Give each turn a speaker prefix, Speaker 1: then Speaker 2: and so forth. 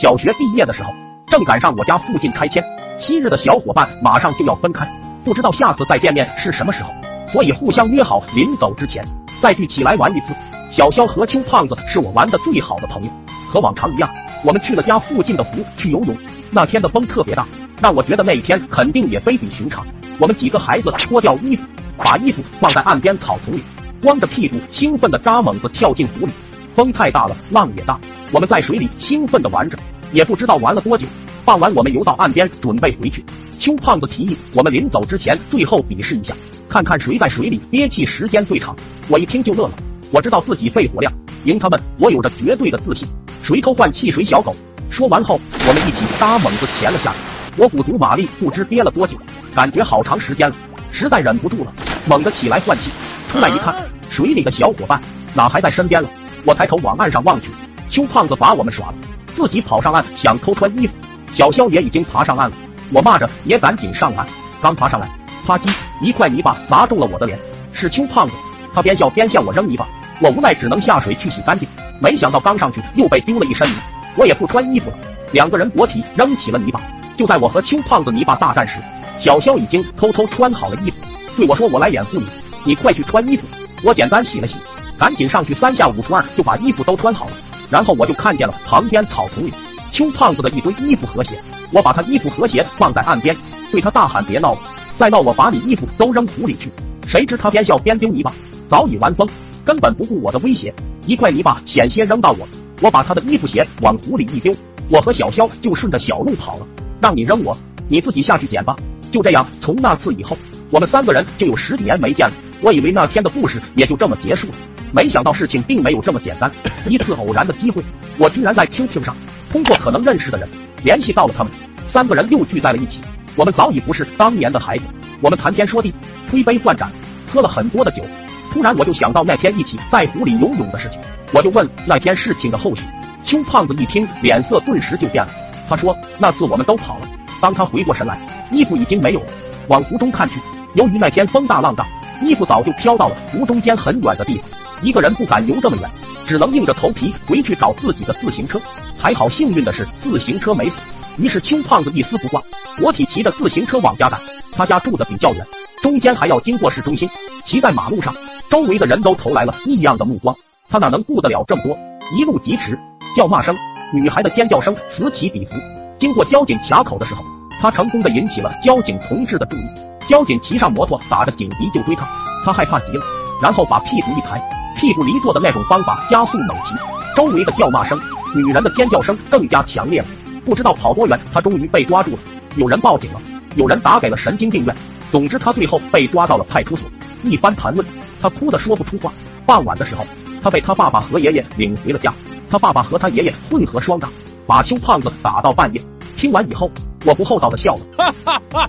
Speaker 1: 小学毕业的时候，正赶上我家附近拆迁，昔日的小伙伴马上就要分开，不知道下次再见面是什么时候，所以互相约好临走之前再聚起来玩一次。小肖和邱胖子是我玩的最好的朋友，和往常一样，我们去了家附近的湖去游泳。那天的风特别大，让我觉得那一天肯定也非比寻常。我们几个孩子脱掉衣服，把衣服放在岸边草丛里，光着屁股兴奋的扎猛子跳进湖里。风太大了，浪也大，我们在水里兴奋地玩着，也不知道玩了多久。傍晚我们游到岸边准备回去，邱胖子提议我们临走之前最后比试一下，看看谁在水里憋气时间最长。我一听就乐了，我知道自己肺活量赢他们，我有着绝对的自信。谁偷换气谁小狗。说完后，我们一起扎猛子潜了下去。我鼓足马力，不知憋了多久，感觉好长时间了，实在忍不住了，猛地起来换气。出来一看，水里的小伙伴哪还在身边了？我抬头往岸上望去，邱胖子把我们耍了，自己跑上岸想偷穿衣服。小肖也已经爬上岸了，我骂着也赶紧上岸。刚爬上来，啪叽，一块泥巴砸中了我的脸。是邱胖子，他边笑边向我扔泥巴，我无奈只能下水去洗干净。没想到刚上去又被丢了一身泥。我也不穿衣服了，两个人裸体扔起了泥巴。就在我和邱胖子泥巴大战时，小肖已经偷偷穿好了衣服，对我说：“我来掩护你，你快去穿衣服。”我简单洗了洗，赶紧上去三下五除二就把衣服都穿好了。然后我就看见了旁边草丛里邱胖子的一堆衣服和鞋。我把他衣服和鞋放在岸边，对他大喊：“别闹了，再闹我把你衣服都扔湖里去！”谁知他边笑边丢泥巴，早已玩疯，根本不顾我的威胁，一块泥巴险些扔到我。我把他的衣服鞋往湖里一丢，我和小肖就顺着小路跑了。让你扔我，你自己下去捡吧。就这样，从那次以后，我们三个人就有十几年没见了。我以为那天的故事也就这么结束了，没想到事情并没有这么简单。一次偶然的机会，我居然在 QQ 上通过可能认识的人联系到了他们，三个人又聚在了一起。我们早已不是当年的孩子，我们谈天说地，推杯换盏，喝了很多的酒。突然，我就想到那天一起在湖里游泳的事情。我就问那天事情的后续，邱胖子一听，脸色顿时就变了。他说：“那次我们都跑了，当他回过神来，衣服已经没有了。往湖中看去，由于那天风大浪大，衣服早就飘到了湖中间很远的地方。一个人不敢游这么远，只能硬着头皮回去找自己的自行车。还好幸运的是，自行车没死。于是邱胖子一丝不挂，裸体骑着自行车往家赶。他家住的比较远，中间还要经过市中心。骑在马路上，周围的人都投来了异样的目光。”他哪能顾得了这么多？一路疾驰，叫骂声、女孩的尖叫声此起彼伏。经过交警卡口的时候，他成功的引起了交警同志的注意。交警骑上摩托，打着警笛就追他。他害怕极了，然后把屁股一抬，屁股离座的那种方法加速猛骑。周围的叫骂声、女人的尖叫声更加强烈了。不知道跑多远，他终于被抓住了。有人报警了，有人打给了神经病院。总之，他最后被抓到了派出所。一番盘问，他哭得说不出话。傍晚的时候。他被他爸爸和爷爷领回了家，他爸爸和他爷爷混合双打，把邱胖子打到半夜。听完以后，我不厚道的笑了。哈哈哈